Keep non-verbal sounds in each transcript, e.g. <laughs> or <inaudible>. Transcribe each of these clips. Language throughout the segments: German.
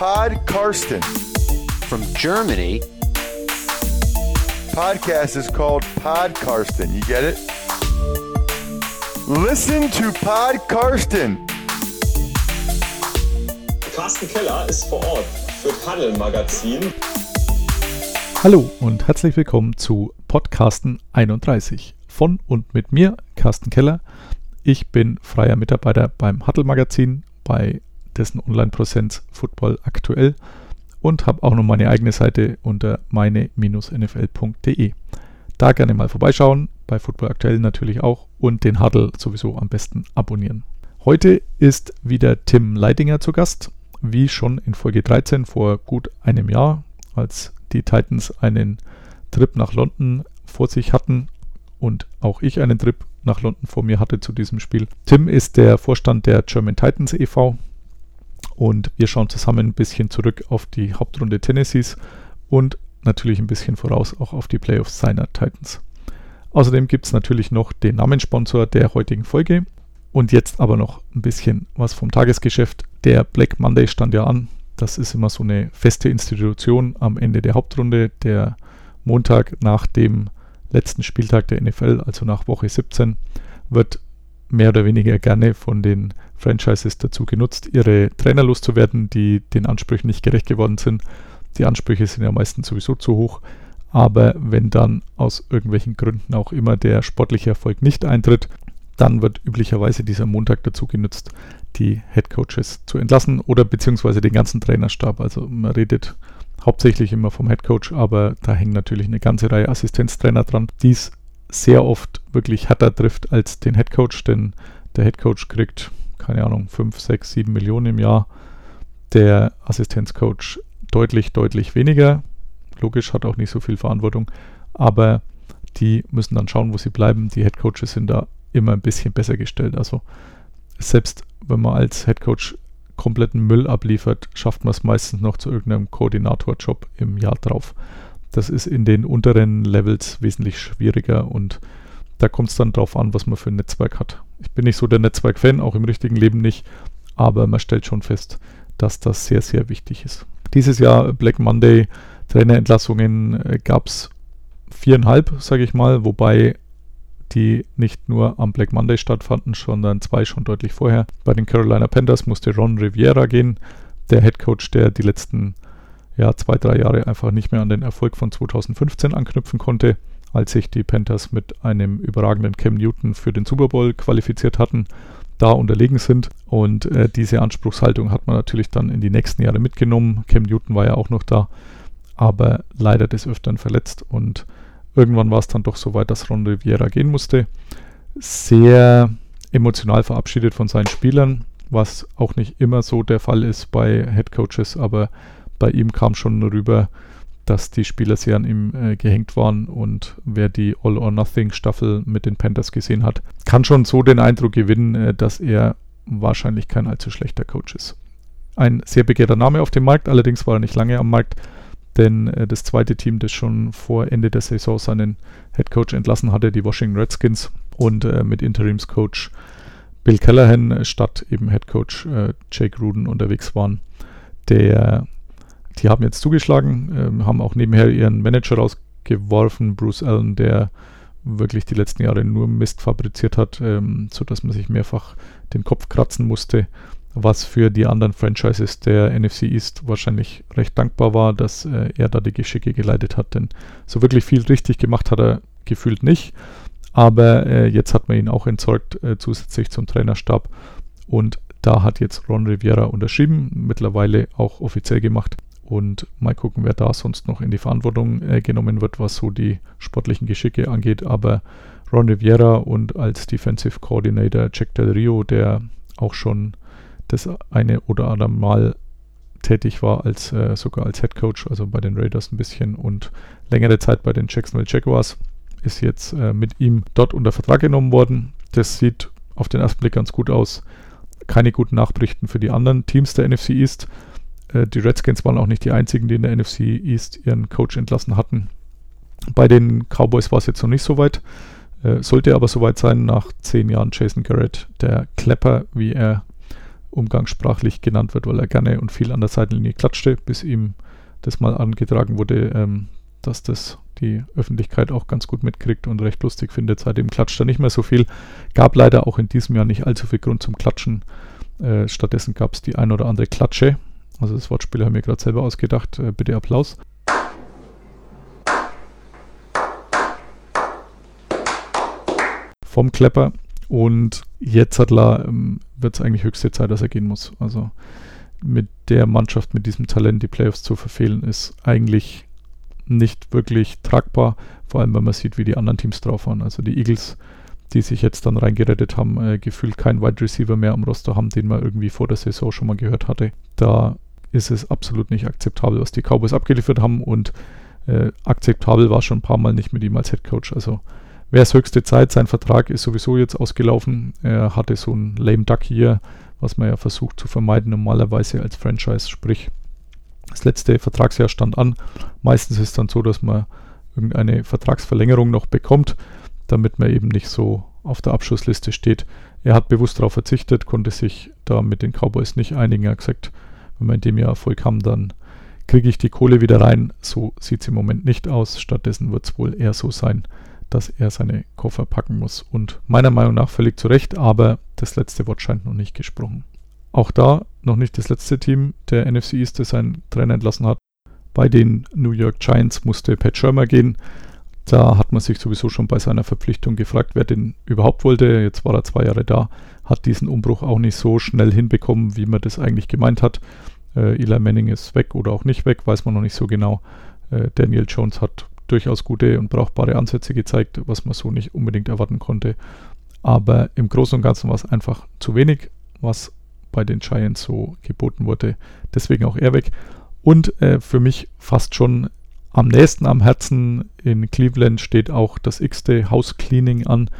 Pod Karsten. From Germany, Podcast is called Pod Karsten. You get it? Listen to Pod Karsten. Carsten Keller ist vor Ort für Paddel Magazin. Hallo und herzlich willkommen zu Podcasten 31 von und mit mir, Carsten Keller. Ich bin freier Mitarbeiter beim Huddle Magazin, bei dessen Online-Präsenz Football aktuell und habe auch noch meine eigene Seite unter meine-nfl.de. Da gerne mal vorbeischauen, bei Football aktuell natürlich auch und den Huddle sowieso am besten abonnieren. Heute ist wieder Tim Leidinger zu Gast, wie schon in Folge 13 vor gut einem Jahr, als die Titans einen Trip nach London vor sich hatten und auch ich einen Trip nach London vor mir hatte zu diesem Spiel. Tim ist der Vorstand der German Titans e.V. und wir schauen zusammen ein bisschen zurück auf die Hauptrunde Tennessees und natürlich ein bisschen voraus auch auf die Playoffs seiner Titans. Außerdem gibt es natürlich noch den Namenssponsor der heutigen Folge und jetzt aber noch ein bisschen was vom Tagesgeschäft. Der Black Monday stand ja an. Das ist immer so eine feste Institution am Ende der Hauptrunde, der Montag nach dem letzten Spieltag der NFL, also nach Woche 17, wird mehr oder weniger gerne von den Franchises dazu genutzt, ihre Trainer loszuwerden, die den Ansprüchen nicht gerecht geworden sind. Die Ansprüche sind ja meistens sowieso zu hoch. Aber wenn dann aus irgendwelchen Gründen auch immer der sportliche Erfolg nicht eintritt, dann wird üblicherweise dieser Montag dazu genutzt, die Head Coaches zu entlassen oder beziehungsweise den ganzen Trainerstab. Also man redet hauptsächlich immer vom Head Coach, aber da hängen natürlich eine ganze Reihe Assistenztrainer dran, die es sehr oft wirklich härter trifft als den Head Coach, denn der Head Coach kriegt, keine Ahnung, 5, 6, 7 Millionen im Jahr. Der Assistenzcoach deutlich, deutlich weniger. Logisch, hat auch nicht so viel Verantwortung, aber die müssen dann schauen, wo sie bleiben. Die Head Coaches sind da immer ein bisschen besser gestellt. Also selbst wenn man als Head Coach kompletten Müll abliefert, schafft man es meistens noch zu irgendeinem Koordinatorjob im Jahr drauf. Das ist in den unteren Levels wesentlich schwieriger und da kommt es dann drauf an, was man für ein Netzwerk hat. Ich bin nicht so der Netzwerk-Fan, auch im richtigen Leben nicht, aber man stellt schon fest, dass das sehr, sehr wichtig ist. Dieses Jahr Black Monday Trainerentlassungen äh, gab es viereinhalb, sage ich mal, wobei die nicht nur am Black Monday stattfanden, sondern zwei schon deutlich vorher. Bei den Carolina Panthers musste Ron Riviera gehen, der Head Coach, der die letzten ja, zwei, drei Jahre einfach nicht mehr an den Erfolg von 2015 anknüpfen konnte, als sich die Panthers mit einem überragenden Cam Newton für den Super Bowl qualifiziert hatten, da unterlegen sind. Und äh, diese Anspruchshaltung hat man natürlich dann in die nächsten Jahre mitgenommen. Cam Newton war ja auch noch da, aber leider des Öfteren verletzt und Irgendwann war es dann doch so weit, dass Ron Rivera gehen musste. Sehr emotional verabschiedet von seinen Spielern, was auch nicht immer so der Fall ist bei Head Coaches, aber bei ihm kam schon rüber, dass die Spieler sehr an ihm äh, gehängt waren und wer die All or Nothing Staffel mit den Panthers gesehen hat, kann schon so den Eindruck gewinnen, äh, dass er wahrscheinlich kein allzu schlechter Coach ist. Ein sehr begehrter Name auf dem Markt, allerdings war er nicht lange am Markt denn äh, das zweite Team, das schon vor Ende der Saison seinen Head Coach entlassen hatte, die Washington Redskins und äh, mit Interimscoach Bill Callahan statt eben Head Coach äh, Jake Ruden unterwegs waren. Der, die haben jetzt zugeschlagen, ähm, haben auch nebenher ihren Manager rausgeworfen, Bruce Allen, der wirklich die letzten Jahre nur Mist fabriziert hat, ähm, sodass man sich mehrfach den Kopf kratzen musste was für die anderen Franchises der NFC East wahrscheinlich recht dankbar war, dass äh, er da die Geschicke geleitet hat. Denn so wirklich viel richtig gemacht hat er gefühlt nicht. Aber äh, jetzt hat man ihn auch entsorgt, äh, zusätzlich zum Trainerstab. Und da hat jetzt Ron Rivera unterschrieben, mittlerweile auch offiziell gemacht. Und mal gucken, wer da sonst noch in die Verantwortung äh, genommen wird, was so die sportlichen Geschicke angeht. Aber Ron Rivera und als Defensive Coordinator Jack Del Rio, der auch schon das eine oder andere Mal tätig war, als äh, sogar als Head Coach, also bei den Raiders ein bisschen und längere Zeit bei den Jacksonville Jaguars, ist jetzt äh, mit ihm dort unter Vertrag genommen worden. Das sieht auf den ersten Blick ganz gut aus. Keine guten Nachrichten für die anderen Teams der NFC East. Äh, die Redskins waren auch nicht die einzigen, die in der NFC East ihren Coach entlassen hatten. Bei den Cowboys war es jetzt noch nicht so weit. Äh, sollte aber soweit sein nach zehn Jahren Jason Garrett, der Klepper, wie er umgangssprachlich genannt wird, weil er gerne und viel an der Seitenlinie klatschte, bis ihm das mal angetragen wurde, ähm, dass das die Öffentlichkeit auch ganz gut mitkriegt und recht lustig findet. Seitdem klatscht er nicht mehr so viel. Gab leider auch in diesem Jahr nicht allzu viel Grund zum Klatschen. Äh, stattdessen gab es die ein oder andere Klatsche. Also das Wortspiel haben wir gerade selber ausgedacht. Äh, bitte Applaus. Vom Klepper. Und jetzt hat La, ähm, wird es eigentlich höchste Zeit, dass er gehen muss. Also mit der Mannschaft, mit diesem Talent die Playoffs zu verfehlen, ist eigentlich nicht wirklich tragbar. Vor allem, wenn man sieht, wie die anderen Teams drauf waren. Also die Eagles, die sich jetzt dann reingerettet haben, äh, gefühlt keinen Wide Receiver mehr am Roster haben, den man irgendwie vor der Saison schon mal gehört hatte. Da ist es absolut nicht akzeptabel, was die Cowboys abgeliefert haben und äh, akzeptabel war schon ein paar Mal nicht mit ihm als Head Coach. Also wäre es höchste Zeit. Sein Vertrag ist sowieso jetzt ausgelaufen. Er hatte so ein lame duck hier, was man ja versucht zu vermeiden normalerweise als Franchise. Sprich, das letzte Vertragsjahr stand an. Meistens ist es dann so, dass man irgendeine Vertragsverlängerung noch bekommt, damit man eben nicht so auf der Abschussliste steht. Er hat bewusst darauf verzichtet, konnte sich da mit den Cowboys nicht einigen. Er hat gesagt, wenn wir in dem Jahr Erfolg haben, dann kriege ich die Kohle wieder rein. So sieht es im Moment nicht aus. Stattdessen wird es wohl eher so sein, dass er seine Koffer packen muss. Und meiner Meinung nach völlig zu Recht, aber das letzte Wort scheint noch nicht gesprochen. Auch da noch nicht das letzte Team der NFC East, das seinen Trainer entlassen hat. Bei den New York Giants musste Pat Shermer gehen. Da hat man sich sowieso schon bei seiner Verpflichtung gefragt, wer den überhaupt wollte. Jetzt war er zwei Jahre da, hat diesen Umbruch auch nicht so schnell hinbekommen, wie man das eigentlich gemeint hat. Äh, Eli Manning ist weg oder auch nicht weg, weiß man noch nicht so genau. Äh, Daniel Jones hat durchaus gute und brauchbare Ansätze gezeigt, was man so nicht unbedingt erwarten konnte. Aber im Großen und Ganzen war es einfach zu wenig, was bei den Giants so geboten wurde. Deswegen auch er weg. Und äh, für mich fast schon am nächsten am Herzen in Cleveland steht auch das x-te House Cleaning an.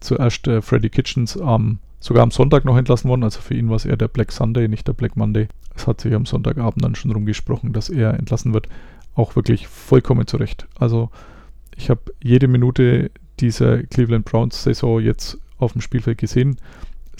Zuerst äh, Freddy Kitchens ähm, sogar am Sonntag noch entlassen worden. Also für ihn war es eher der Black Sunday, nicht der Black Monday. Es hat sich am Sonntagabend dann schon rumgesprochen, dass er entlassen wird. Auch wirklich vollkommen zurecht. Also ich habe jede Minute dieser Cleveland Browns Saison jetzt auf dem Spielfeld gesehen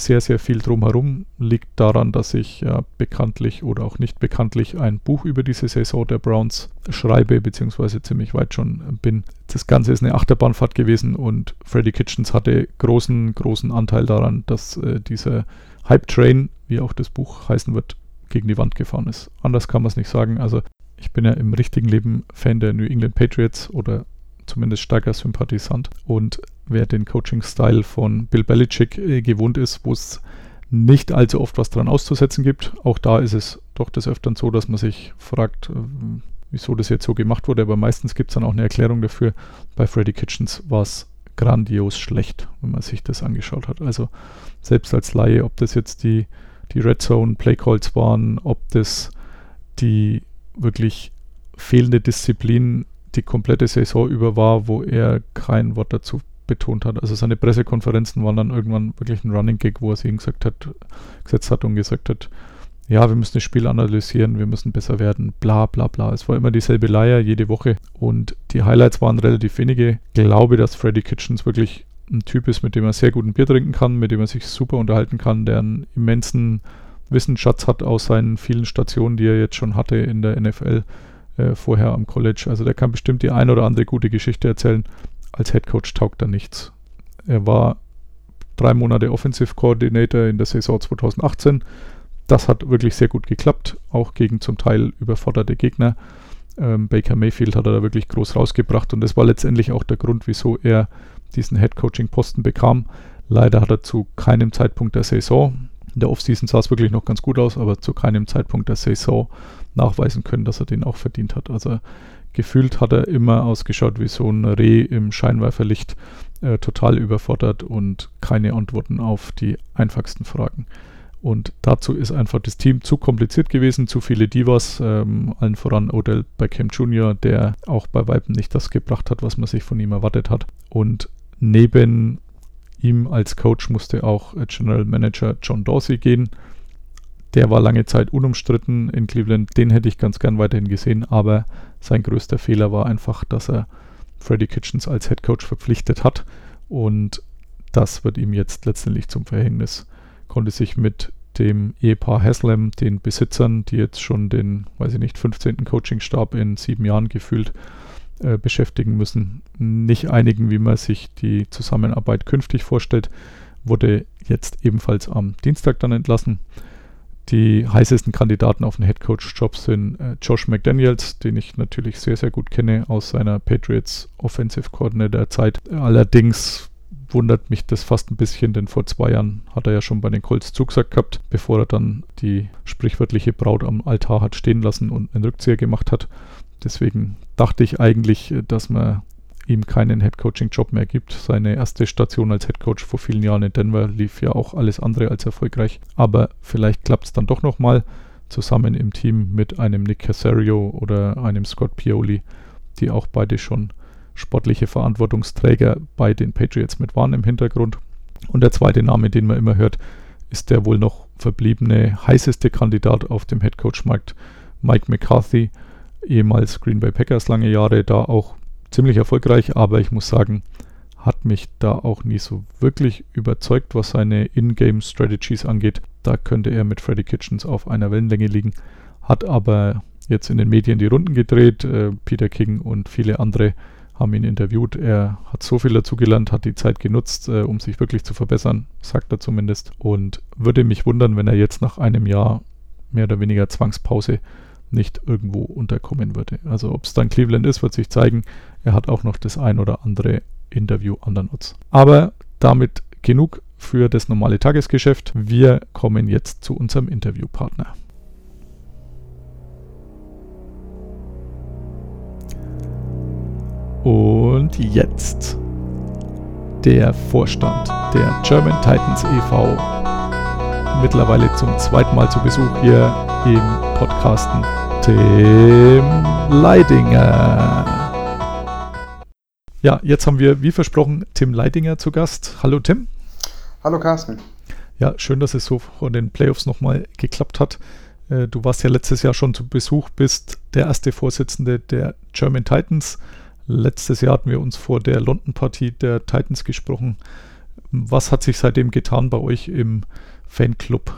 sehr, sehr viel drumherum. Liegt daran, dass ich ja bekanntlich oder auch nicht bekanntlich ein Buch über diese Saison der Browns schreibe, beziehungsweise ziemlich weit schon bin. Das Ganze ist eine Achterbahnfahrt gewesen und Freddy Kitchens hatte großen, großen Anteil daran, dass äh, dieser Hype Train, wie auch das Buch heißen wird, gegen die Wand gefahren ist. Anders kann man es nicht sagen. Also ich bin ja im richtigen Leben Fan der New England Patriots oder zumindest starker Sympathisant. Und wer den Coaching-Style von Bill Belichick äh, gewohnt ist, wo es nicht allzu oft was dran auszusetzen gibt, auch da ist es doch des Öfteren so, dass man sich fragt, äh, wieso das jetzt so gemacht wurde, aber meistens gibt es dann auch eine Erklärung dafür. Bei Freddy Kitchens war es grandios schlecht, wenn man sich das angeschaut hat. Also selbst als Laie, ob das jetzt die, die Red Zone Play Calls waren, ob das die wirklich fehlende Disziplin die komplette Saison über war, wo er kein Wort dazu betont hat. Also seine Pressekonferenzen waren dann irgendwann wirklich ein Running Gig, wo er sich gesagt hat, gesetzt hat und gesagt hat, ja, wir müssen das Spiel analysieren, wir müssen besser werden, bla bla bla. Es war immer dieselbe Leier jede Woche und die Highlights waren relativ wenige. Ich glaube, dass Freddy Kitchens wirklich ein Typ ist, mit dem er sehr gut ein Bier trinken kann, mit dem er sich super unterhalten kann, der einen immensen Wissensschatz hat aus seinen vielen Stationen, die er jetzt schon hatte in der NFL äh, vorher am College. Also der kann bestimmt die ein oder andere gute Geschichte erzählen. Als Head Coach taugt er nichts. Er war drei Monate Offensive Coordinator in der Saison 2018. Das hat wirklich sehr gut geklappt, auch gegen zum Teil überforderte Gegner. Ähm, Baker Mayfield hat er da wirklich groß rausgebracht und das war letztendlich auch der Grund, wieso er diesen Head Coaching Posten bekam. Leider hat er zu keinem Zeitpunkt der Saison, in der Offseason sah es wirklich noch ganz gut aus, aber zu keinem Zeitpunkt der Saison nachweisen können, dass er den auch verdient hat. Also gefühlt hat er immer ausgeschaut wie so ein Reh im Scheinwerferlicht, äh, total überfordert und keine Antworten auf die einfachsten Fragen. Und dazu ist einfach das Team zu kompliziert gewesen, zu viele Divas, ähm, allen voran Odell Beckham Jr., der auch bei Weitem nicht das gebracht hat, was man sich von ihm erwartet hat. Und neben ihm als Coach musste auch General Manager John Dorsey gehen. Der war lange Zeit unumstritten in Cleveland. Den hätte ich ganz gern weiterhin gesehen, aber sein größter Fehler war einfach, dass er Freddie Kitchens als Head Coach verpflichtet hat und das wird ihm jetzt letztendlich zum Verhängnis. Konnte sich mit dem Ehepaar Haslam, den Besitzern, die jetzt schon den, weiß ich nicht, 15. Coachingstab in sieben Jahren gefühlt äh, beschäftigen müssen, nicht einigen, wie man sich die Zusammenarbeit künftig vorstellt, wurde jetzt ebenfalls am Dienstag dann entlassen. Die heißesten Kandidaten auf den Headcoach-Job sind äh, Josh McDaniels, den ich natürlich sehr, sehr gut kenne aus seiner Patriots Offensive Coordinator Zeit. Allerdings wundert mich das fast ein bisschen, denn vor zwei Jahren hat er ja schon bei den Colts zugesagt gehabt, bevor er dann die sprichwörtliche Braut am Altar hat stehen lassen und einen Rückzieher gemacht hat. Deswegen dachte ich eigentlich, dass man ihm keinen Headcoaching-Job mehr gibt. Seine erste Station als Headcoach vor vielen Jahren in Denver lief ja auch alles andere als erfolgreich. Aber vielleicht klappt es dann doch nochmal zusammen im Team mit einem Nick Casario oder einem Scott Pioli, die auch beide schon sportliche Verantwortungsträger bei den Patriots mit waren im Hintergrund. Und der zweite Name, den man immer hört, ist der wohl noch verbliebene heißeste Kandidat auf dem Headcoach-Markt, Mike McCarthy, ehemals Green Bay Packers lange Jahre, da auch ziemlich erfolgreich, aber ich muss sagen, hat mich da auch nie so wirklich überzeugt, was seine In-Game-Strategies angeht. Da könnte er mit Freddy Kitchens auf einer Wellenlänge liegen, hat aber jetzt in den Medien die Runden gedreht. Äh, Peter King und viele andere haben ihn interviewt. Er hat so viel dazu gelernt, hat die Zeit genutzt, äh, um sich wirklich zu verbessern, sagt er zumindest. Und würde mich wundern, wenn er jetzt nach einem Jahr mehr oder weniger Zwangspause nicht irgendwo unterkommen würde. Also ob es dann Cleveland ist, wird sich zeigen. Er hat auch noch das ein oder andere Interview an der Nutz. Aber damit genug für das normale Tagesgeschäft. Wir kommen jetzt zu unserem Interviewpartner. Und jetzt der Vorstand der German Titans e.V. Mittlerweile zum zweiten Mal zu Besuch hier im Podcasten Tim Leidinger. Ja, jetzt haben wir, wie versprochen, Tim Leidinger zu Gast. Hallo Tim. Hallo Carsten. Ja, schön, dass es so vor den Playoffs nochmal geklappt hat. Äh, du warst ja letztes Jahr schon zu Besuch, bist der erste Vorsitzende der German Titans. Letztes Jahr hatten wir uns vor der London-Partie der Titans gesprochen. Was hat sich seitdem getan bei euch im Fanclub?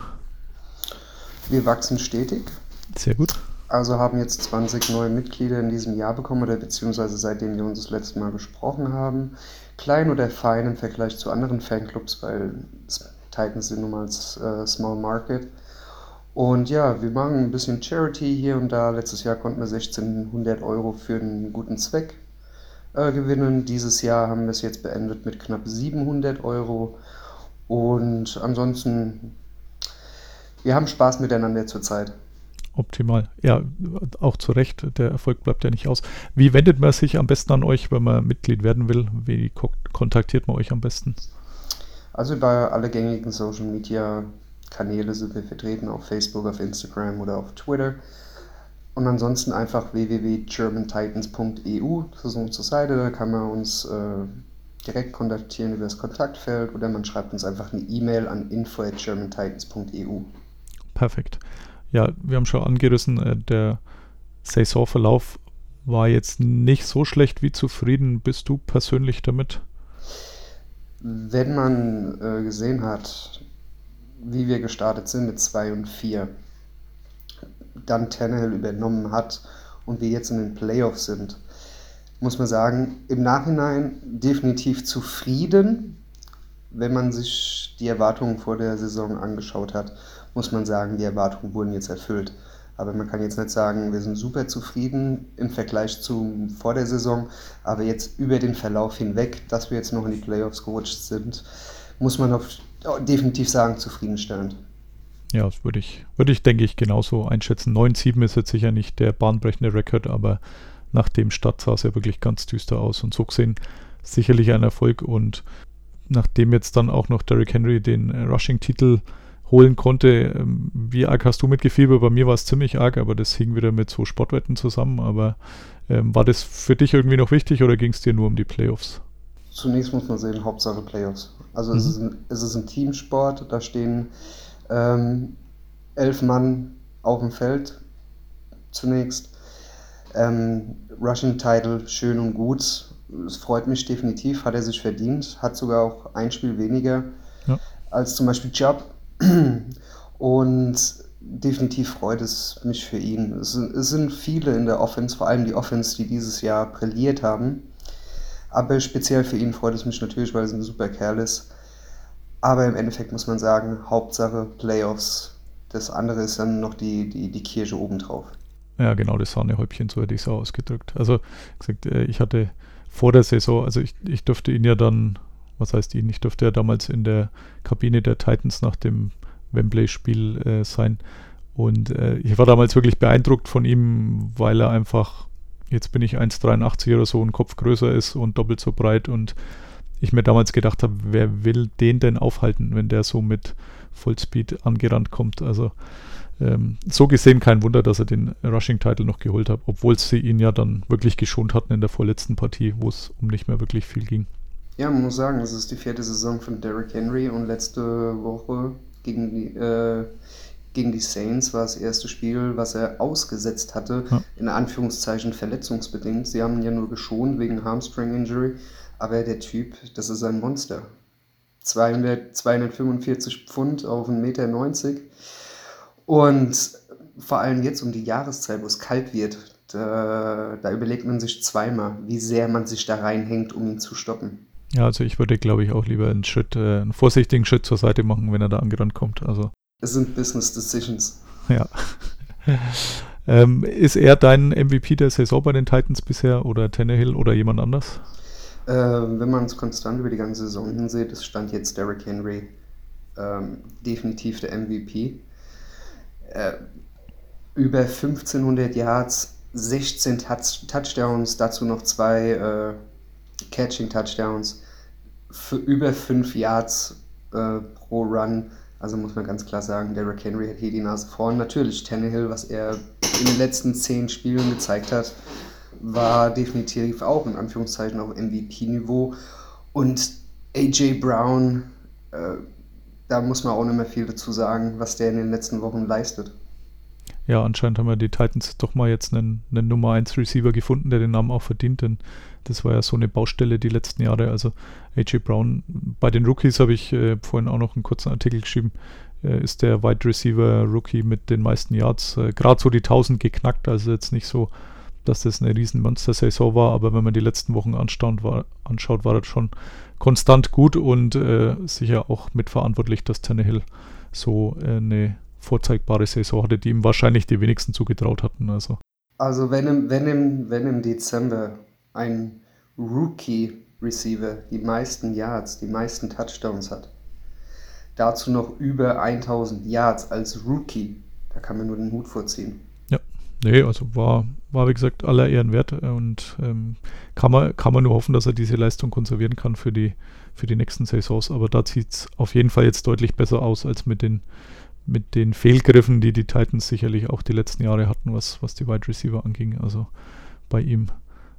Wir wachsen stetig. Sehr gut. Also haben jetzt 20 neue Mitglieder in diesem Jahr bekommen oder beziehungsweise seitdem wir uns das letzte Mal gesprochen haben. Klein oder fein im Vergleich zu anderen Fanclubs, weil Titans sind nun mal äh, Small Market. Und ja, wir machen ein bisschen Charity hier und da. Letztes Jahr konnten wir 1600 Euro für einen guten Zweck äh, gewinnen. Dieses Jahr haben wir es jetzt beendet mit knapp 700 Euro. Und ansonsten, wir haben Spaß miteinander zurzeit. Optimal. Ja, auch zu Recht, der Erfolg bleibt ja nicht aus. Wie wendet man sich am besten an euch, wenn man Mitglied werden will? Wie kontaktiert man euch am besten? Also bei alle gängigen Social Media Kanäle sind wir vertreten, auf Facebook, auf Instagram oder auf Twitter. Und ansonsten einfach www.germantitans.eu, das ist unsere Seite, da kann man uns äh, direkt kontaktieren über das Kontaktfeld oder man schreibt uns einfach eine E-Mail an info@germantitans.eu. Perfekt. Ja, wir haben schon angerissen, äh, der Saisonverlauf war jetzt nicht so schlecht. Wie zufrieden bist du persönlich damit? Wenn man äh, gesehen hat, wie wir gestartet sind mit 2 und 4, dann Tannehill übernommen hat und wir jetzt in den Playoffs sind, muss man sagen, im Nachhinein definitiv zufrieden. Wenn man sich die Erwartungen vor der Saison angeschaut hat, muss man sagen, die Erwartungen wurden jetzt erfüllt. Aber man kann jetzt nicht sagen, wir sind super zufrieden im Vergleich zu vor der Saison. Aber jetzt über den Verlauf hinweg, dass wir jetzt noch in die Playoffs gerutscht sind, muss man auf, definitiv sagen, zufriedenstellend. Ja, das würde ich, würde ich, denke ich, genauso einschätzen. 9-7 ist jetzt sicher nicht der bahnbrechende Rekord, aber nach dem Start sah es ja wirklich ganz düster aus. Und so gesehen sicherlich ein Erfolg. Und nachdem jetzt dann auch noch Derrick Henry den Rushing-Titel holen konnte, ähm, wie arg hast du mitgefiebert? Bei mir war es ziemlich arg, aber das hing wieder mit so Sportwetten zusammen. Aber ähm, war das für dich irgendwie noch wichtig oder ging es dir nur um die Playoffs? Zunächst muss man sehen, Hauptsache Playoffs. Also mhm. es, ist ein, es ist ein Teamsport, da stehen ähm, elf Mann auf dem Feld zunächst. Ähm, Russian Title schön und gut. Es freut mich definitiv, hat er sich verdient. Hat sogar auch ein Spiel weniger ja. als zum Beispiel Chubb. <clears throat> Und definitiv freut es mich für ihn. Es sind, es sind viele in der Offense, vor allem die Offense, die dieses Jahr brilliert haben. Aber speziell für ihn freut es mich natürlich, weil er ein super Kerl ist. Aber im Endeffekt muss man sagen, Hauptsache Playoffs. Das andere ist dann noch die, die, die Kirsche obendrauf. Ja, genau, das Sahnehäubchen, so hätte ich es ausgedrückt. Also, gesagt, äh, ich hatte vor der Saison, also ich, ich durfte ihn ja dann, was heißt ihn, ich durfte ja damals in der Kabine der Titans nach dem Wembley-Spiel äh, sein. Und äh, ich war damals wirklich beeindruckt von ihm, weil er einfach, jetzt bin ich 1,83 oder so, ein Kopf größer ist und doppelt so breit. Und ich mir damals gedacht habe, wer will den denn aufhalten, wenn der so mit Vollspeed angerannt kommt. Also ähm, so gesehen kein Wunder, dass er den Rushing-Title noch geholt hat, obwohl sie ihn ja dann wirklich geschont hatten in der vorletzten Partie, wo es um nicht mehr wirklich viel ging. Ja, man muss sagen, es ist die vierte Saison von Derrick Henry und letzte Woche gegen die, äh, gegen die Saints war das erste Spiel, was er ausgesetzt hatte, ja. in Anführungszeichen verletzungsbedingt. Sie haben ihn ja nur geschont wegen Hamstring-Injury, aber der Typ, das ist ein Monster. 200, 245 Pfund auf 1,90 Meter. Und vor allem jetzt um die Jahreszeit, wo es kalt wird, da, da, überlegt man sich zweimal, wie sehr man sich da reinhängt, um ihn zu stoppen. Ja, also ich würde, glaube ich, auch lieber einen Schritt, äh, einen vorsichtigen Schritt zur Seite machen, wenn er da angerannt kommt. Also. Es sind Business Decisions. Ja. <laughs> ähm, ist er dein MVP der Saison bei den Titans bisher oder Tannehill oder jemand anders? Äh, wenn man es konstant über die ganze Saison hinsieht, ist Stand jetzt Derrick Henry ähm, definitiv der MVP äh, über 1500 Yards, 16 Touch Touchdowns, dazu noch zwei äh, Catching-Touchdowns, für über 5 Yards äh, pro Run. Also muss man ganz klar sagen, Derrick Henry hat hier die Nase vorn. Natürlich Tannehill, was er in den letzten 10 Spielen gezeigt hat, war definitiv auch in Anführungszeichen auf MVP-Niveau. Und AJ Brown, äh, da muss man auch nicht mehr viel dazu sagen, was der in den letzten Wochen leistet. Ja, anscheinend haben wir die Titans doch mal jetzt einen, einen Nummer 1 Receiver gefunden, der den Namen auch verdient, denn das war ja so eine Baustelle die letzten Jahre. Also AJ Brown, bei den Rookies habe ich äh, vorhin auch noch einen kurzen Artikel geschrieben, äh, ist der Wide Receiver Rookie mit den meisten Yards, äh, gerade so die 1000 geknackt, also jetzt nicht so, dass das eine riesen Monster-Saison war, aber wenn man die letzten Wochen war, anschaut, war das schon konstant gut und äh, sicher auch mitverantwortlich, dass Tannehill so äh, eine vorzeigbare Saison hatte, die ihm wahrscheinlich die wenigsten zugetraut hatten. Also, also wenn, im, wenn, im, wenn im Dezember ein Rookie-Receiver die meisten Yards, die meisten Touchdowns hat, dazu noch über 1000 Yards als Rookie, da kann man nur den Hut vorziehen. Ja, nee, also war, war wie gesagt aller Ehren wert und ähm, kann, man, kann man nur hoffen, dass er diese Leistung konservieren kann für die, für die nächsten Saisons. Aber da sieht es auf jeden Fall jetzt deutlich besser aus als mit den mit den Fehlgriffen, die die Titans sicherlich auch die letzten Jahre hatten, was, was die Wide Receiver anging. Also bei ihm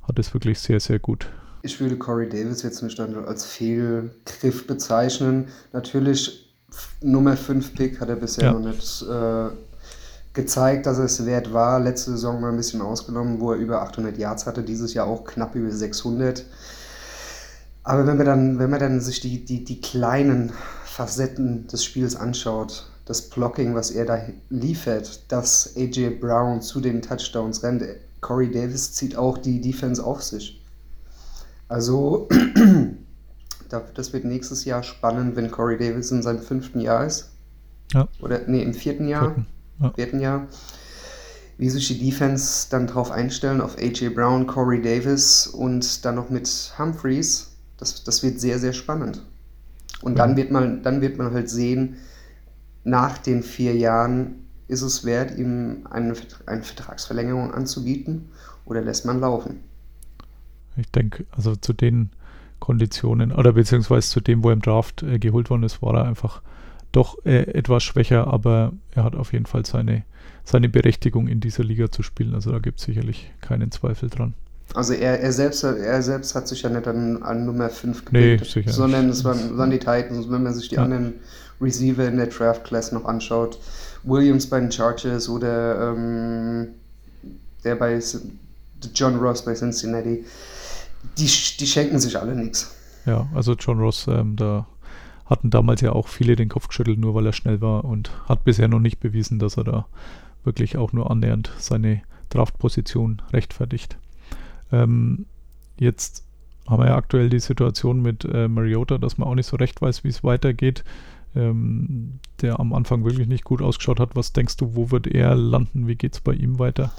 hat es wirklich sehr, sehr gut. Ich würde Corey Davis jetzt nicht als Fehlgriff bezeichnen. Natürlich, Nummer 5 Pick hat er bisher ja. noch nicht äh, gezeigt, dass er es wert war. Letzte Saison mal ein bisschen ausgenommen, wo er über 800 Yards hatte. Dieses Jahr auch knapp über 600. Aber wenn man dann, wenn man dann sich die, die, die kleinen Facetten des Spiels anschaut, das Blocking, was er da liefert, dass AJ Brown zu den Touchdowns rennt. Corey Davis zieht auch die Defense auf sich. Also, <clears throat> das wird nächstes Jahr spannend, wenn Corey Davis in seinem fünften Jahr ist. Ja. Oder, nee, im vierten Jahr. Vierten, ja. vierten Jahr. Wie sich die Defense dann drauf einstellen, auf AJ Brown, Corey Davis und dann noch mit Humphreys. Das, das wird sehr, sehr spannend. Und ja. dann, wird man, dann wird man halt sehen, nach den vier Jahren ist es wert, ihm eine, eine Vertragsverlängerung anzubieten oder lässt man laufen? Ich denke, also zu den Konditionen oder beziehungsweise zu dem, wo er im Draft äh, geholt worden ist, war er einfach doch äh, etwas schwächer, aber er hat auf jeden Fall seine, seine Berechtigung in dieser Liga zu spielen. Also da gibt es sicherlich keinen Zweifel dran. Also er, er, selbst, er selbst hat sich ja nicht an, an Nummer 5 gepickt, nee, sondern es waren, waren die Titans. Wenn man sich die ja. anderen Receiver in der Draft Class noch anschaut, Williams bei den Chargers oder ähm, der bei John Ross bei Cincinnati, die, die schenken sich alle nichts. Ja, also John Ross, ähm, da hatten damals ja auch viele den Kopf geschüttelt, nur weil er schnell war und hat bisher noch nicht bewiesen, dass er da wirklich auch nur annähernd seine Draftposition rechtfertigt. Ähm, jetzt haben wir ja aktuell die Situation mit äh, Mariota, dass man auch nicht so recht weiß, wie es weitergeht. Ähm, der am Anfang wirklich nicht gut ausgeschaut hat. Was denkst du, wo wird er landen? Wie geht es bei ihm weiter?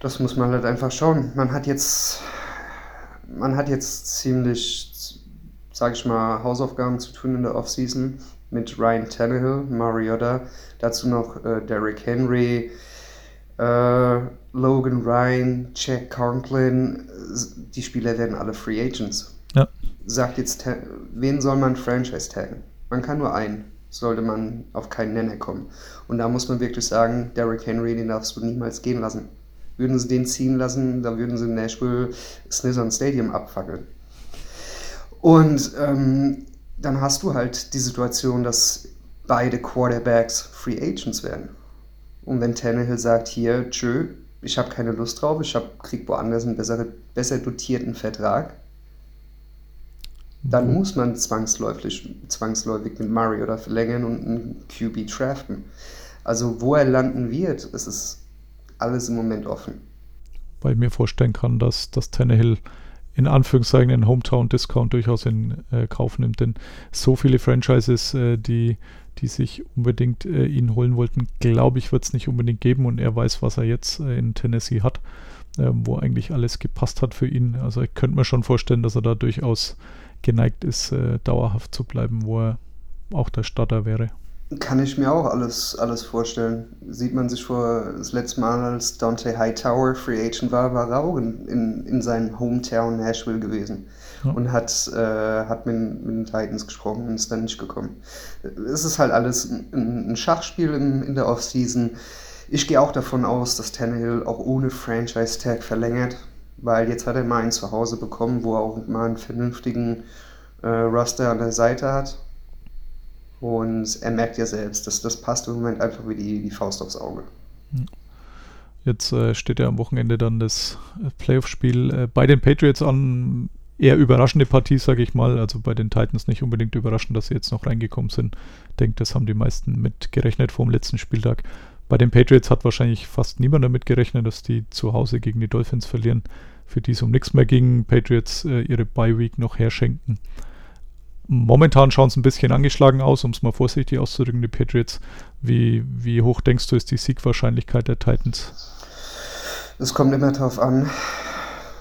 Das muss man halt einfach schauen. Man hat jetzt, man hat jetzt ziemlich, sag ich mal, Hausaufgaben zu tun in der Offseason mit Ryan Tannehill, Mariota, dazu noch äh, Derrick Henry, äh, Logan Ryan, Jack Conklin, die Spieler werden alle Free Agents. Ja. Sagt jetzt, wen soll man Franchise taggen? Man kann nur einen, sollte man auf keinen Nenner kommen. Und da muss man wirklich sagen, Derrick Henry, den darfst du niemals gehen lassen. Würden sie den ziehen lassen, dann würden sie Nashville Snizon Stadium abfackeln. Und ähm, dann hast du halt die Situation, dass beide Quarterbacks Free Agents werden. Und wenn Tannehill sagt, hier, tschö, ich habe keine Lust drauf, ich hab, krieg woanders einen bessere, besser dotierten Vertrag, dann mhm. muss man zwangsläufig, zwangsläufig mit Mario oder verlängern und einen QB draften. Also wo er landen wird, es ist alles im Moment offen. Weil ich mir vorstellen kann, dass, dass Tannehill in Anführungszeichen einen Hometown-Discount durchaus in äh, Kauf nimmt, denn so viele Franchises, äh, die die sich unbedingt äh, ihn holen wollten, glaube ich, wird es nicht unbedingt geben und er weiß, was er jetzt äh, in Tennessee hat, äh, wo eigentlich alles gepasst hat für ihn. Also ich könnte mir schon vorstellen, dass er da durchaus geneigt ist, äh, dauerhaft zu bleiben, wo er auch der Starter wäre. Kann ich mir auch alles, alles vorstellen. Sieht man sich vor das letzte Mal, als Dante Hightower Free Agent war, war er auch in, in, in seinem Hometown Nashville gewesen ja. und hat, äh, hat mit, mit, den Titans gesprochen und ist dann nicht gekommen. Es ist halt alles ein, ein Schachspiel in, in der Offseason. Ich gehe auch davon aus, dass Tannehill auch ohne Franchise-Tag verlängert, weil jetzt hat er mal ein Zuhause bekommen, wo er auch mal einen vernünftigen äh, Roster an der Seite hat. Und er merkt ja selbst, dass das passt im Moment einfach wie die, die Faust aufs Auge. Jetzt äh, steht ja am Wochenende dann das Playoff-Spiel äh, bei den Patriots an eher überraschende Partie, sage ich mal. Also bei den Titans nicht unbedingt überraschend, dass sie jetzt noch reingekommen sind. Ich denke, das haben die meisten mitgerechnet vor dem letzten Spieltag. Bei den Patriots hat wahrscheinlich fast niemand damit gerechnet, dass die zu Hause gegen die Dolphins verlieren. Für die es um nichts mehr ging. Patriots äh, ihre Bye-Week noch herschenken. Momentan schauen es ein bisschen angeschlagen aus, um es mal vorsichtig auszudrücken, die Patriots. Wie, wie hoch denkst du, ist die Siegwahrscheinlichkeit der Titans? Es kommt immer darauf an,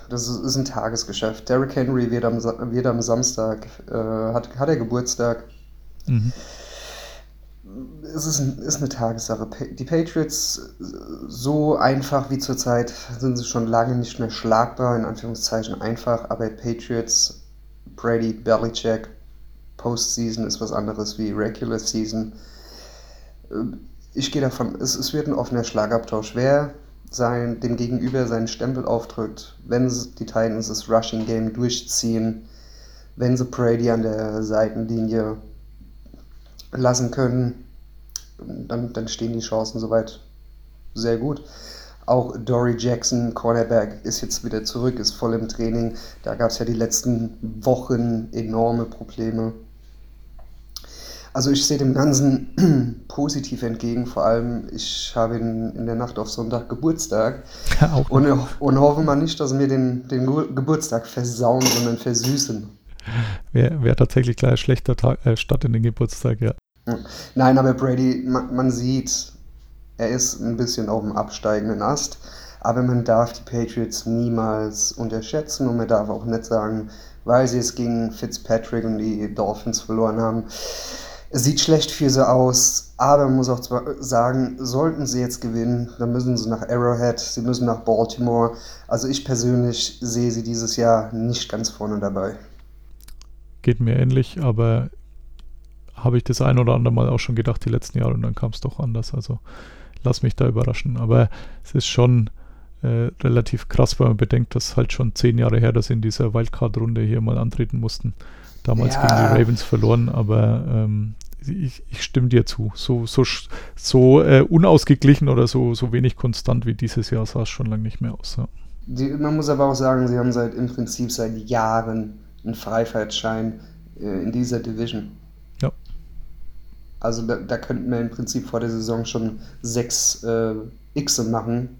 das ist, ist ein Tagesgeschäft. Derrick Henry wird am, wird am Samstag, äh, hat, hat er Geburtstag. Mhm. Es ist, ist eine Tagessache. Die Patriots, so einfach wie zurzeit, sind sie schon lange nicht mehr schlagbar, in Anführungszeichen einfach, aber Patriots, Brady, Belichick, Postseason ist was anderes wie Regular Season. Ich gehe davon, es, es wird ein offener Schlagabtausch. Wer sein, dem Gegenüber seinen Stempel aufdrückt, wenn die Titans das Rushing Game durchziehen, wenn sie Brady an der Seitenlinie lassen können, dann, dann stehen die Chancen soweit sehr gut. Auch Dory Jackson, Cornerback, ist jetzt wieder zurück, ist voll im Training. Da gab es ja die letzten Wochen enorme Probleme. Also ich sehe dem Ganzen <clears throat> positiv entgegen. Vor allem, ich habe in, in der Nacht auf Sonntag Geburtstag. Ja, und, und hoffe mal nicht, dass wir den, den Geburtstag versauen, sondern versüßen. Wäre wär tatsächlich gleich ein schlechter Tag, äh, Start in den Geburtstag, ja. Nein, aber Brady, man, man sieht, er ist ein bisschen auf dem absteigenden Ast. Aber man darf die Patriots niemals unterschätzen und man darf auch nicht sagen, weil sie es gegen Fitzpatrick und die Dolphins verloren haben, es sieht schlecht für sie aus, aber man muss auch sagen, sollten sie jetzt gewinnen, dann müssen sie nach Arrowhead, sie müssen nach Baltimore. Also ich persönlich sehe sie dieses Jahr nicht ganz vorne dabei. Geht mir ähnlich, aber habe ich das ein oder andere Mal auch schon gedacht die letzten Jahre und dann kam es doch anders. Also lass mich da überraschen. Aber es ist schon äh, relativ krass, weil man bedenkt, dass halt schon zehn Jahre her, dass sie in dieser Wildcard-Runde hier mal antreten mussten. Damals ja. gegen die Ravens verloren, aber ähm, ich, ich, stimme dir zu. So, so, so äh, unausgeglichen oder so, so wenig konstant wie dieses Jahr sah es schon lange nicht mehr aus. Ja. Die, man muss aber auch sagen, sie haben seit im Prinzip seit Jahren einen Freifahrtschein äh, in dieser Division. Also da, da könnten wir im Prinzip vor der Saison schon sechs äh, Xe machen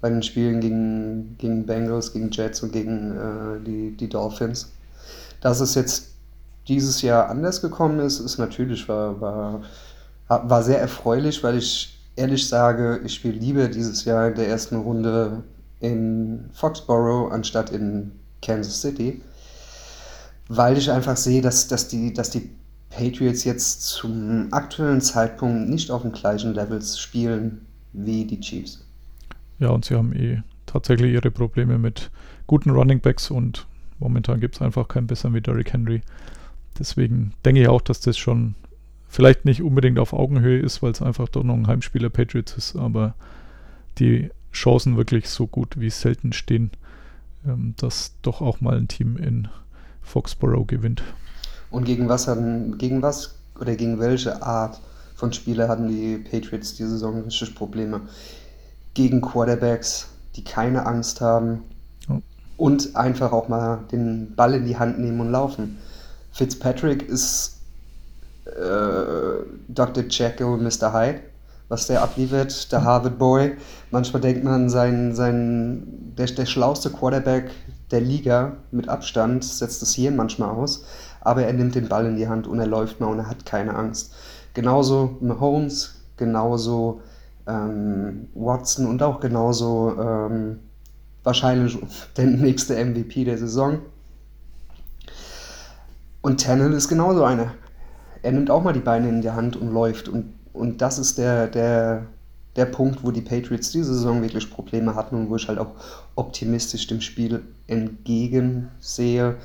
bei den Spielen gegen, gegen Bengals, gegen Jets und gegen äh, die, die Dolphins. Dass es jetzt dieses Jahr anders gekommen ist, ist natürlich war, war, war sehr erfreulich, weil ich ehrlich sage, ich spiele lieber dieses Jahr in der ersten Runde in Foxborough anstatt in Kansas City, weil ich einfach sehe, dass, dass, die, dass die Patriots jetzt zum aktuellen Zeitpunkt nicht auf dem gleichen Level spielen wie die Chiefs. Ja, und sie haben eh tatsächlich ihre Probleme mit guten Running Backs und momentan gibt es einfach keinen besseren wie Derrick Henry. Deswegen denke ich auch, dass das schon vielleicht nicht unbedingt auf Augenhöhe ist, weil es einfach doch noch ein Heimspieler Patriots ist, aber die Chancen wirklich so gut wie selten stehen, ähm, dass doch auch mal ein Team in Foxborough gewinnt. Und gegen was hatten, gegen was oder gegen welche Art von Spieler hatten die Patriots diese Saison richtig Probleme? Gegen Quarterbacks, die keine Angst haben oh. und einfach auch mal den Ball in die Hand nehmen und laufen. Fitzpatrick ist äh, Dr. Jekyll und Mr. Hyde, was der abliefert, der Harvard Boy. Manchmal denkt man, sein, sein, der, der schlauste Quarterback der Liga mit Abstand setzt das hier manchmal aus, aber er nimmt den Ball in die Hand und er läuft mal und er hat keine Angst. Genauso Mahomes, genauso ähm, Watson und auch genauso ähm, wahrscheinlich <laughs> der nächste MVP der Saison. Und Tannel ist genauso einer. Er nimmt auch mal die Beine in die Hand und läuft. Und, und das ist der, der, der Punkt, wo die Patriots diese Saison wirklich Probleme hatten und wo ich halt auch optimistisch dem Spiel entgegensehe.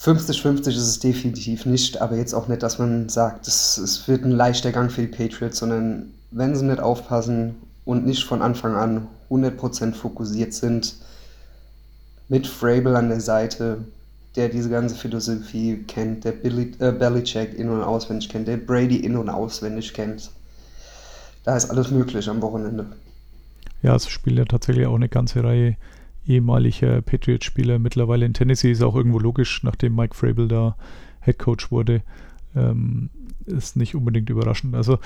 50-50 ist es definitiv nicht, aber jetzt auch nicht, dass man sagt, es, es wird ein leichter Gang für die Patriots, sondern wenn sie nicht aufpassen und nicht von Anfang an 100% fokussiert sind, mit Frable an der Seite, der diese ganze Philosophie kennt, der Billy, äh, Belichick in- und auswendig kennt, der Brady in- und auswendig kennt. Da ist alles möglich am Wochenende. Ja, es spielt ja tatsächlich auch eine ganze Reihe ehemaliger Patriots-Spieler. Mittlerweile in Tennessee ist auch irgendwo logisch, nachdem Mike Frabel da Head Coach wurde. Ähm, ist nicht unbedingt überraschend. Also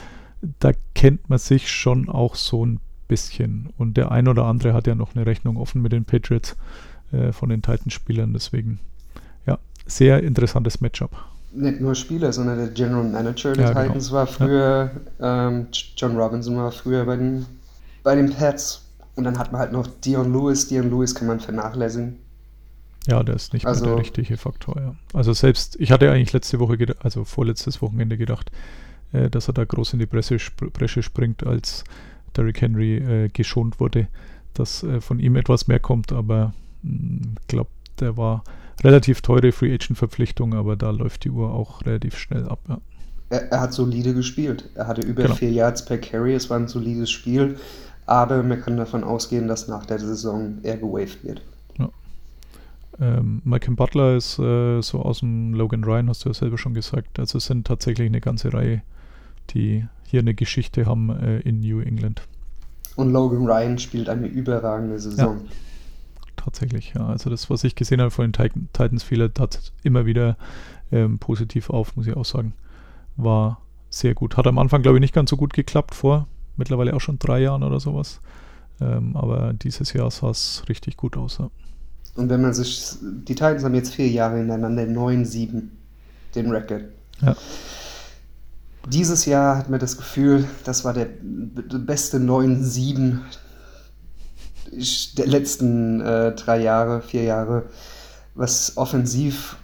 da kennt man sich schon auch so ein bisschen. Und der ein oder andere hat ja noch eine Rechnung offen mit den Patriots äh, von den Titans-Spielern. Deswegen sehr interessantes Matchup. Nicht nur Spieler, sondern der General Manager der ja, genau. Titans genau. war früher, ja. ähm, John Robinson war früher bei den, bei den Pets. Und dann hat man halt noch Dion Lewis. Dion Lewis kann man vernachlässigen. Ja, der ist nicht also, mehr der richtige Faktor, ja. Also selbst, ich hatte eigentlich letzte Woche, also vorletztes Wochenende gedacht, äh, dass er da groß in die Presse, sp Bresche springt, als Derrick Henry äh, geschont wurde, dass äh, von ihm etwas mehr kommt, aber ich hm, glaube, der war relativ teure Free Agent Verpflichtung, aber da läuft die Uhr auch relativ schnell ab. Ja. Er, er, hat solide gespielt. Er hatte über genau. vier Yards per Carry. Es war ein solides Spiel, aber man kann davon ausgehen, dass nach der Saison er gewaved wird. Ja. Ähm, Malcolm Butler ist äh, so aus dem Logan Ryan, hast du ja selber schon gesagt. Also es sind tatsächlich eine ganze Reihe, die hier eine Geschichte haben äh, in New England. Und Logan Ryan spielt eine überragende Saison. Ja tatsächlich. Ja. Also das, was ich gesehen habe von den Titans, viele hat immer wieder ähm, positiv auf, muss ich auch sagen. War sehr gut. Hat am Anfang, glaube ich, nicht ganz so gut geklappt vor mittlerweile auch schon drei Jahren oder sowas. Ähm, aber dieses Jahr sah es richtig gut aus. Ja. Und wenn man sich, die Titans haben jetzt vier Jahre hintereinander 9-7 den Record. Ja. Dieses Jahr hat man das Gefühl, das war der beste 9-7 der letzten äh, drei Jahre, vier Jahre, was offensiv.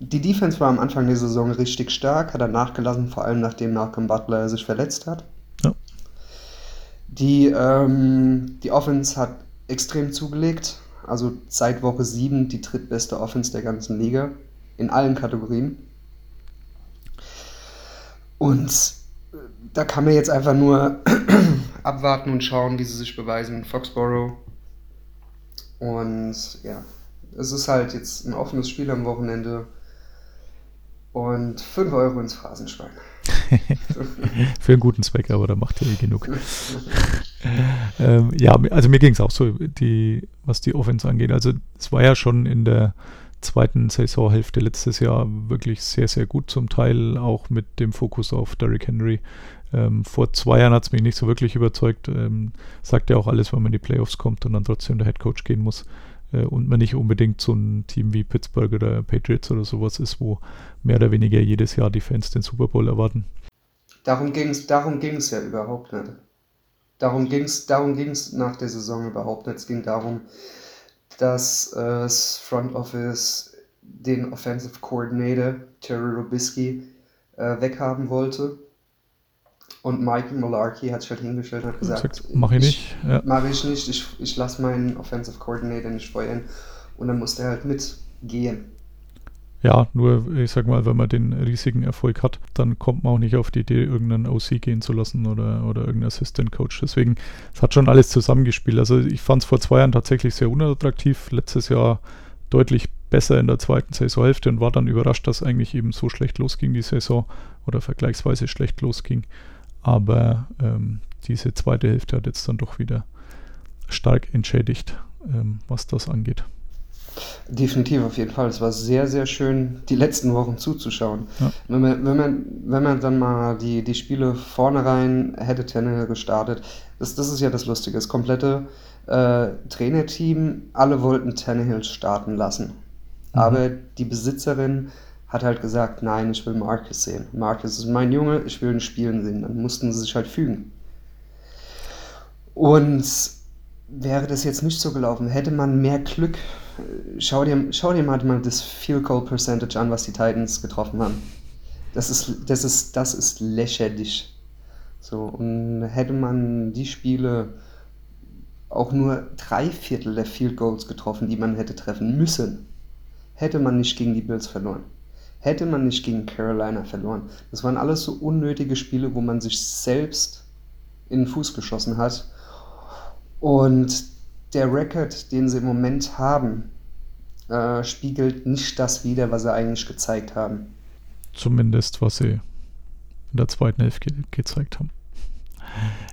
Die Defense war am Anfang der Saison richtig stark, hat er nachgelassen, vor allem nachdem Malcolm Butler sich verletzt hat. Ja. Die, ähm, die Offense hat extrem zugelegt, also seit Woche 7 die drittbeste Offense der ganzen Liga, in allen Kategorien. Und da kann man jetzt einfach nur abwarten und schauen, wie sie sich beweisen in Foxborough. Und ja, es ist halt jetzt ein offenes Spiel am Wochenende. Und 5 Euro ins Phrasenschwein. <laughs> Für einen guten Zweck, aber da macht ihr eh genug. <laughs> ähm, ja, also mir ging es auch so, die, was die Offense angeht. Also es war ja schon in der zweiten Saisonhälfte letztes Jahr wirklich sehr, sehr gut, zum Teil auch mit dem Fokus auf Derrick Henry. Ähm, vor zwei Jahren hat es mich nicht so wirklich überzeugt. Ähm, sagt ja auch alles, wenn man in die Playoffs kommt und dann trotzdem der Headcoach gehen muss äh, und man nicht unbedingt so ein Team wie Pittsburgh oder Patriots oder sowas ist, wo mehr oder weniger jedes Jahr die Fans den Super Bowl erwarten. Darum ging es darum ging's ja überhaupt nicht. Darum ging es darum ging's nach der Saison überhaupt nicht. Es ging darum, dass äh, das Front Office den Offensive Coordinator, Terry Robisky, äh, weghaben wollte. Und Mike Mularkey hat sich halt hingestellt und hat gesagt, Sagt, mach ich nicht. Ja. Mache ich nicht, ich, ich lasse meinen Offensive Coordinator nicht feuern. Und dann musste er halt mitgehen. Ja, nur ich sag mal, wenn man den riesigen Erfolg hat, dann kommt man auch nicht auf die Idee, irgendeinen OC gehen zu lassen oder, oder irgendeinen Assistant Coach. Deswegen, es hat schon alles zusammengespielt. Also ich fand es vor zwei Jahren tatsächlich sehr unattraktiv. Letztes Jahr deutlich besser in der zweiten Saisonhälfte und war dann überrascht, dass eigentlich eben so schlecht losging die Saison oder vergleichsweise schlecht losging. Aber ähm, diese zweite Hälfte hat jetzt dann doch wieder stark entschädigt, ähm, was das angeht. Definitiv, auf jeden Fall. Es war sehr, sehr schön, die letzten Wochen zuzuschauen. Ja. Wenn, man, wenn, man, wenn man dann mal die, die Spiele vornherein hätte Tannehill gestartet, das, das ist ja das Lustige. Das komplette äh, Trainerteam, alle wollten Tannehill starten lassen. Mhm. Aber die Besitzerin hat halt gesagt, nein, ich will Marcus sehen. Marcus ist mein Junge, ich will ihn spielen sehen. Dann mussten sie sich halt fügen. Und wäre das jetzt nicht so gelaufen, hätte man mehr Glück. Schau dir, schau dir mal das Field Goal Percentage an, was die Titans getroffen haben. Das ist, das ist, das ist lächerlich. So, und hätte man die Spiele auch nur drei Viertel der Field Goals getroffen, die man hätte treffen müssen, hätte man nicht gegen die Bills verloren. Hätte man nicht gegen Carolina verloren. Das waren alles so unnötige Spiele, wo man sich selbst in den Fuß geschossen hat. Und der Rekord, den sie im Moment haben, äh, spiegelt nicht das wider, was sie eigentlich gezeigt haben. Zumindest, was sie in der zweiten Hälfte ge gezeigt haben.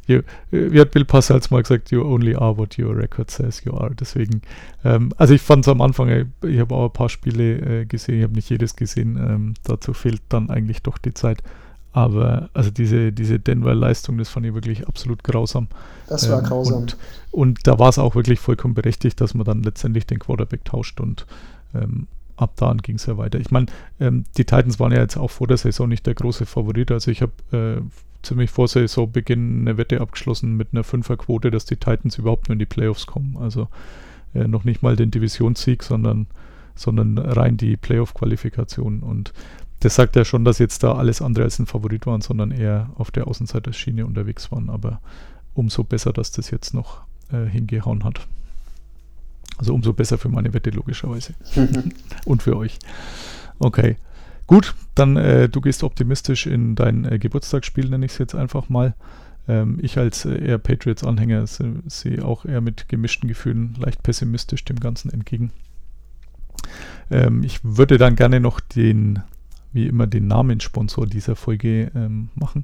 You, wie hat Bill Parcells mal gesagt, you only are what your record says you are. Deswegen, ähm, also ich fand es am Anfang, äh, ich habe auch ein paar Spiele äh, gesehen, ich habe nicht jedes gesehen, ähm, dazu fehlt dann eigentlich doch die Zeit. Aber also diese, diese Denver-Leistung, das fand ich wirklich absolut grausam. Das war Ähm, grausam. Und, und da war es auch wirklich vollkommen berechtigt, dass man dann letztendlich den Quarterback tauscht und ähm, ab da ging es ja weiter. Ich meine, ähm, die Titans waren ja jetzt auch vor der Saison nicht der große Favorit. Also ich habe äh, ziemlich vor Saisonbeginn eine Wette abgeschlossen mit einer Fünferquote, dass die Titans überhaupt nur in die Playoffs kommen. Also äh, noch nicht mal den Divisionssieg, sondern, sondern rein die Playoff-Qualifikation. Und das sagt ja schon, dass jetzt da alles andere als ein Favorit waren, sondern eher auf der Außenseiterschiene unterwegs waren. Aber umso besser, dass das jetzt noch äh, hingehauen hat. Also umso besser für meine Wette, logischerweise. <laughs> Und für euch. Okay. Gut, dann äh, du gehst optimistisch in dein äh, Geburtstagsspiel, nenne ich es jetzt einfach mal. Ähm, ich als äh, eher Patriots-Anhänger se- sehe auch eher mit gemischten Gefühlen leicht pessimistisch dem Ganzen entgegen. Ähm, ich würde dann gerne noch den, wie immer, den Namenssponsor dieser Folge ähm, machen.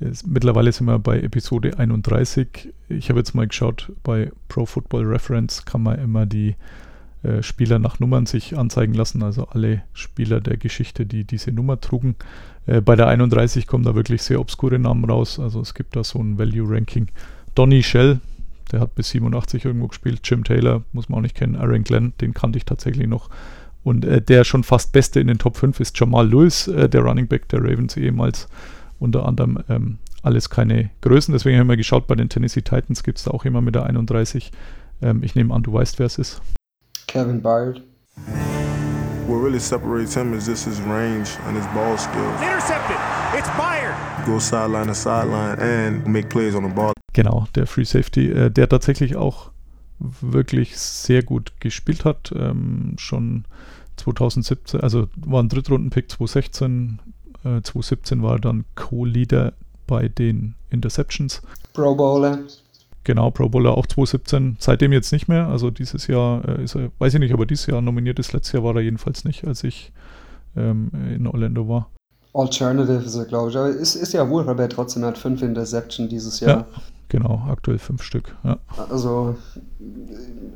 Es, mittlerweile sind wir bei Episode 31. Ich habe jetzt mal geschaut, bei Pro Football Reference kann man immer die äh, Spieler nach Nummern sich anzeigen lassen, also alle Spieler der Geschichte, die diese Nummer trugen. Äh, bei der 31 kommen da wirklich sehr obskure Namen raus, also es gibt da so ein Value-Ranking. Donny Shell, der hat bis 87 irgendwo gespielt, Jim Taylor, muss man auch nicht kennen, Aaron Glenn, den kannte ich tatsächlich noch. Und äh, der schon fast Beste in den Top 5 ist Jamal Lewis, äh, der Running Back der Ravens ehemals. Unter anderem ähm, alles keine Größen. Deswegen haben wir geschaut, bei den Tennessee Titans gibt es da auch jemand mit der 31. Ähm, ich nehme an, du weißt, wer es ist. Kevin Byard. What really separates him is just his range and his ball skills. Intercepted. It's Byard. Go sideline to sideline and make plays on the ball. Genau, der Free Safety, äh, der tatsächlich auch wirklich sehr gut gespielt hat. Ähm, schon 2017, also war ein Drittrunden-Pick 2016, äh, 2017 war er dann Co-Leader bei den Interceptions. Pro Bowler. Genau, Pro Bowler auch 2017, seitdem jetzt nicht mehr. Also dieses Jahr äh, ist er, weiß ich nicht, aber dieses Jahr nominiert ist. Letztes Jahr war er jedenfalls nicht, als ich ähm, in Orlando war. Alternative ist er, glaube ich. Aber ist, ist ja wohl, aber er trotzdem hat fünf Interception dieses Jahr. Ja, genau, aktuell fünf Stück. Ja. Also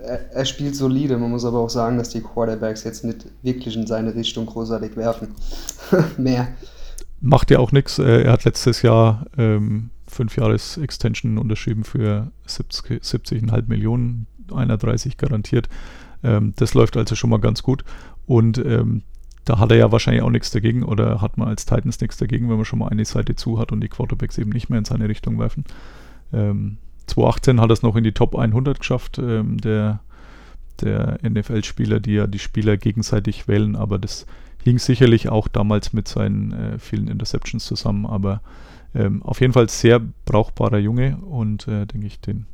er, er spielt solide. Man muss aber auch sagen, dass die Quarterbacks jetzt nicht wirklich in seine Richtung großartig werfen. <laughs> Mehr. Macht ja auch nichts. Er hat letztes Jahr ähm, fünf Jahres Extension unterschrieben für 70 70,5 Millionen, 31 garantiert. Ähm, das läuft also schon mal ganz gut. Und ähm, da hat er ja wahrscheinlich auch nichts dagegen oder hat man als Titans nichts dagegen, wenn man schon mal eine Seite zu hat und die Quarterbacks eben nicht mehr in seine Richtung werfen. Ähm, 2018 hat er es noch in die Top 100 geschafft, ähm, der, der NFL-Spieler, die ja die Spieler gegenseitig wählen, aber das hing sicherlich auch damals mit seinen äh, vielen Interceptions zusammen, aber ähm, auf jeden Fall sehr brauchbarer Junge und äh, denke ich, den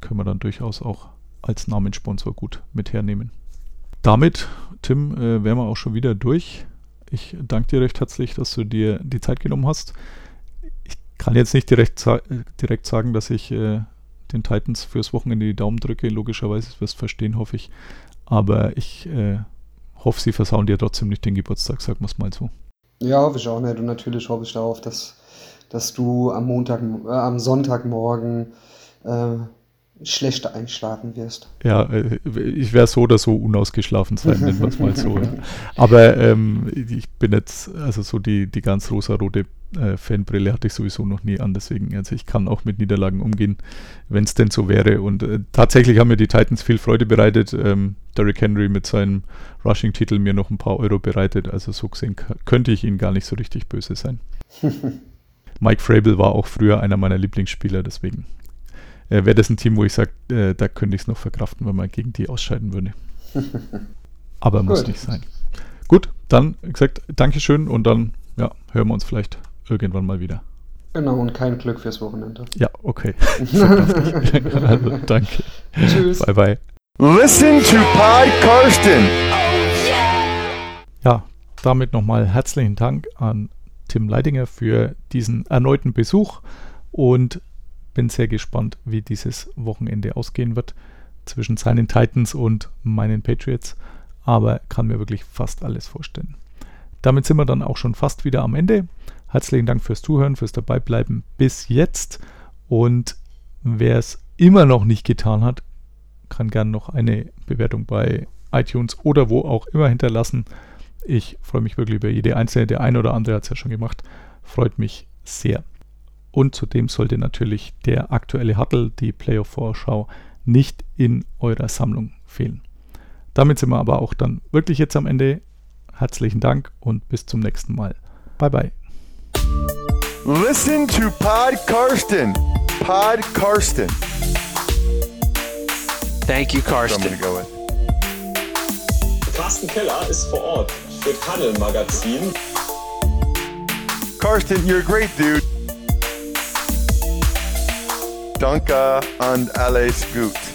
können wir dann durchaus auch als Namenssponsor gut mit hernehmen. Damit, Tim, äh, wären wir auch schon wieder durch. Ich danke dir recht herzlich, dass du dir die Zeit genommen hast. Ich kann jetzt nicht direkt, sa direkt sagen, dass ich äh, den Titans fürs Wochenende die Daumen drücke. Logischerweise wirst du verstehen, hoffe ich. Aber ich äh, hoffe, sie versauen dir trotzdem nicht den Geburtstag, sagen wir es mal so. Ja, hoffe ich auch nicht. Und natürlich hoffe ich darauf, dass, dass du am Montag, äh, am Sonntagmorgen äh, schlechter einschlafen wirst. Ja, äh, ich werde so oder so unausgeschlafen sein, nennen wir es mal so. Ja. Aber ähm, ich bin jetzt, also so die, die ganz rosa-rote äh, Fanbrille hatte ich sowieso noch nie an, deswegen, also ich kann auch mit Niederlagen umgehen, wenn es denn so wäre. Und äh, tatsächlich haben mir die Titans viel Freude bereitet. Ähm, Derrick Henry mit seinem Rushing-Titel mir noch ein paar Euro bereitet, also so gesehen könnte ich ihnen gar nicht so richtig böse sein. <laughs> Mike Frabel war auch früher einer meiner Lieblingsspieler, deswegen äh, wäre das ein Team, wo ich sage, äh, da könnte ich es noch verkraften, wenn man gegen die ausscheiden würde. <laughs> Aber muss nicht sein. Gut, dann, wie gesagt, Dankeschön und dann ja, hören wir uns vielleicht irgendwann mal wieder. Genau, und kein Glück fürs Wochenende. Ja, okay. <laughs> also, danke. Tschüss. Bye, bye. Listen to Pod Karsten. Ja, damit nochmal herzlichen Dank an Tim Leidinger für diesen erneuten Besuch und bin sehr gespannt, wie dieses Wochenende ausgehen wird zwischen seinen Titans und meinen Patriots, aber kann mir wirklich fast alles vorstellen. Damit sind wir dann auch schon fast wieder am Ende. Herzlichen Dank fürs Zuhören, fürs Dabeibleiben bis jetzt. Und wer es immer noch nicht getan hat, kann gerne noch eine Bewertung bei iTunes oder wo auch immer hinterlassen. Ich freue mich wirklich über jede einzelne. Der eine oder andere hat es ja schon gemacht. Freut mich sehr. Und zudem sollte natürlich der aktuelle Huddle, die Playoff-Vorschau, nicht in eurer Sammlung fehlen. Damit sind wir aber auch dann wirklich jetzt am Ende. Herzlichen Dank und bis zum nächsten Mal. Bye bye. Listen to Pod Karsten. Pod Karsten. Thank you, Karsten. Carsten Keller ist vor Ort für Tunnel Magazin. Karsten, you're a great dude. Danke und alles gut.